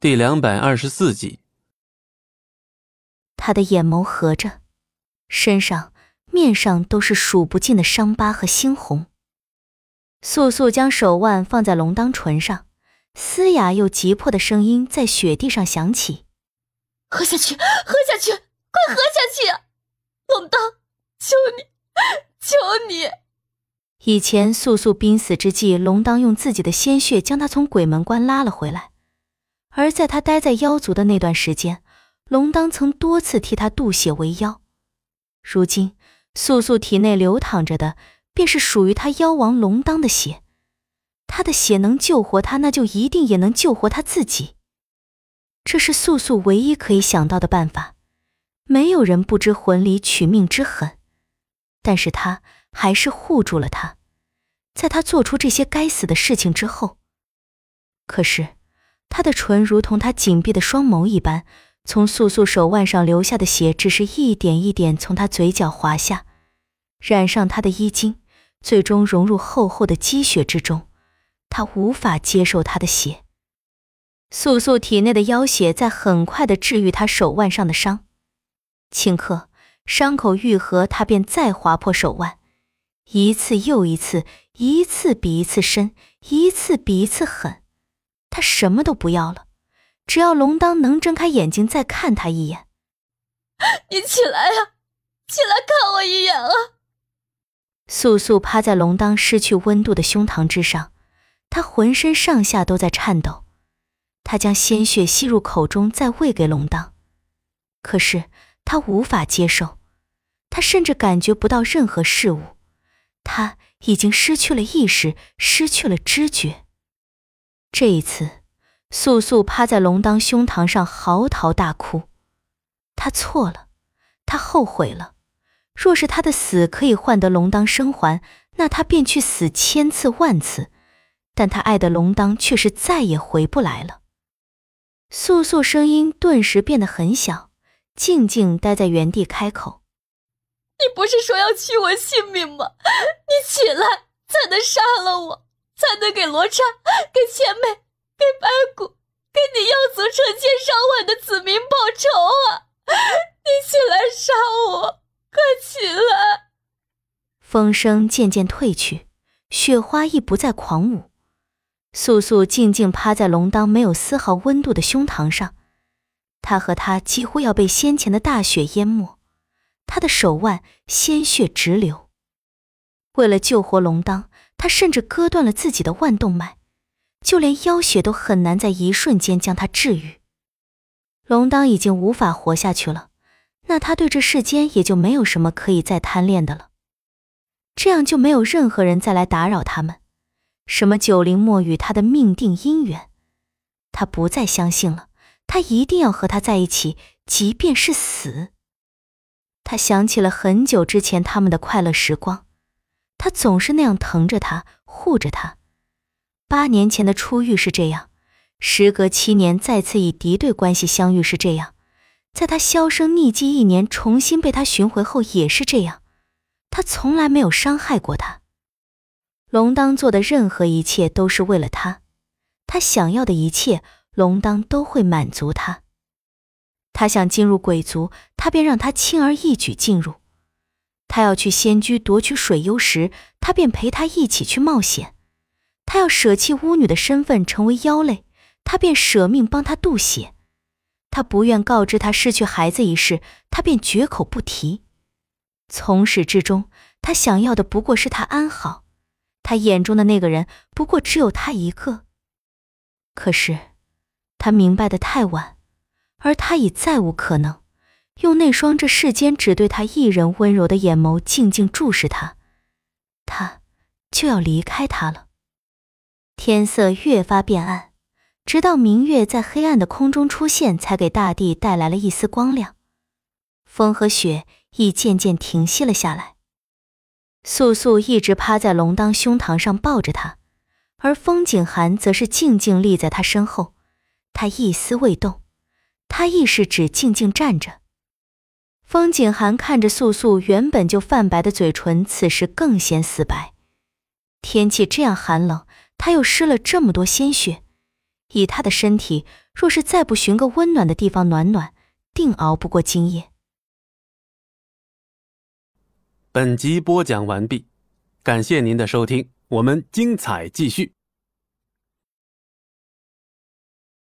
第两百二十四集。他的眼眸合着，身上、面上都是数不尽的伤疤和猩红。素素将手腕放在龙当唇上，嘶哑又急迫的声音在雪地上响起：“喝下去，喝下去，快喝下去！龙当，求你，求你！”以前素素濒死之际，龙当用自己的鲜血将他从鬼门关拉了回来。而在他待在妖族的那段时间，龙当曾多次替他渡血为妖。如今，素素体内流淌着的便是属于他妖王龙当的血。他的血能救活他，那就一定也能救活他自己。这是素素唯一可以想到的办法。没有人不知魂里取命之狠，但是他还是护住了他。在他做出这些该死的事情之后，可是。他的唇如同他紧闭的双眸一般，从素素手腕上流下的血，只是一点一点从他嘴角滑下，染上他的衣襟，最终融入厚厚的积雪之中。他无法接受他的血。素素体内的妖血在很快的治愈他手腕上的伤，顷刻伤口愈合，他便再划破手腕，一次又一次，一次比一次深，一次比一次狠。他什么都不要了，只要龙当能睁开眼睛再看他一眼。你起来呀，起来看我一眼啊！素素趴在龙当失去温度的胸膛之上，他浑身上下都在颤抖。他将鲜血吸入口中，再喂给龙当，可是他无法接受，他甚至感觉不到任何事物，他已经失去了意识，失去了知觉。这一次，素素趴在龙当胸膛上嚎啕大哭。他错了，他后悔了。若是他的死可以换得龙当生还，那他便去死千次万次。但他爱的龙当却是再也回不来了。素素声音顿时变得很小，静静待在原地，开口：“你不是说要取我性命吗？你起来，才能杀了我。”才能给罗刹、给千美、给白骨、给你妖族成千上万的子民报仇啊！你起来杀我，快起来！风声渐渐退去，雪花亦不再狂舞。素素静静趴在龙当没有丝毫温度的胸膛上，他和他几乎要被先前的大雪淹没，他的手腕鲜血直流。为了救活龙当。他甚至割断了自己的腕动脉，就连妖血都很难在一瞬间将他治愈。龙当已经无法活下去了，那他对这世间也就没有什么可以再贪恋的了。这样就没有任何人再来打扰他们，什么九灵墨与他的命定姻缘，他不再相信了。他一定要和他在一起，即便是死。他想起了很久之前他们的快乐时光。他总是那样疼着他，护着他。八年前的初遇是这样，时隔七年再次以敌对关系相遇是这样，在他销声匿迹一年，重新被他寻回后也是这样。他从来没有伤害过他。龙当做的任何一切都是为了他，他想要的一切，龙当都会满足他。他想进入鬼族，他便让他轻而易举进入。他要去仙居夺取水幽石，他便陪他一起去冒险；他要舍弃巫女的身份，成为妖类，他便舍命帮他渡血；他不愿告知他失去孩子一事，他便绝口不提。从始至终，他想要的不过是他安好，他眼中的那个人不过只有他一个。可是，他明白的太晚，而他已再无可能。用那双这世间只对他一人温柔的眼眸静静注视他，他就要离开他了。天色越发变暗，直到明月在黑暗的空中出现，才给大地带来了一丝光亮。风和雪亦渐渐停息了下来。素素一直趴在龙当胸膛上抱着他，而风景寒则是静静立在他身后，他一丝未动，他亦是只静静站着。风景寒看着素素原本就泛白的嘴唇，此时更显死白。天气这样寒冷，他又失了这么多鲜血，以他的身体，若是再不寻个温暖的地方暖暖，定熬不过今夜。本集播讲完毕，感谢您的收听，我们精彩继续。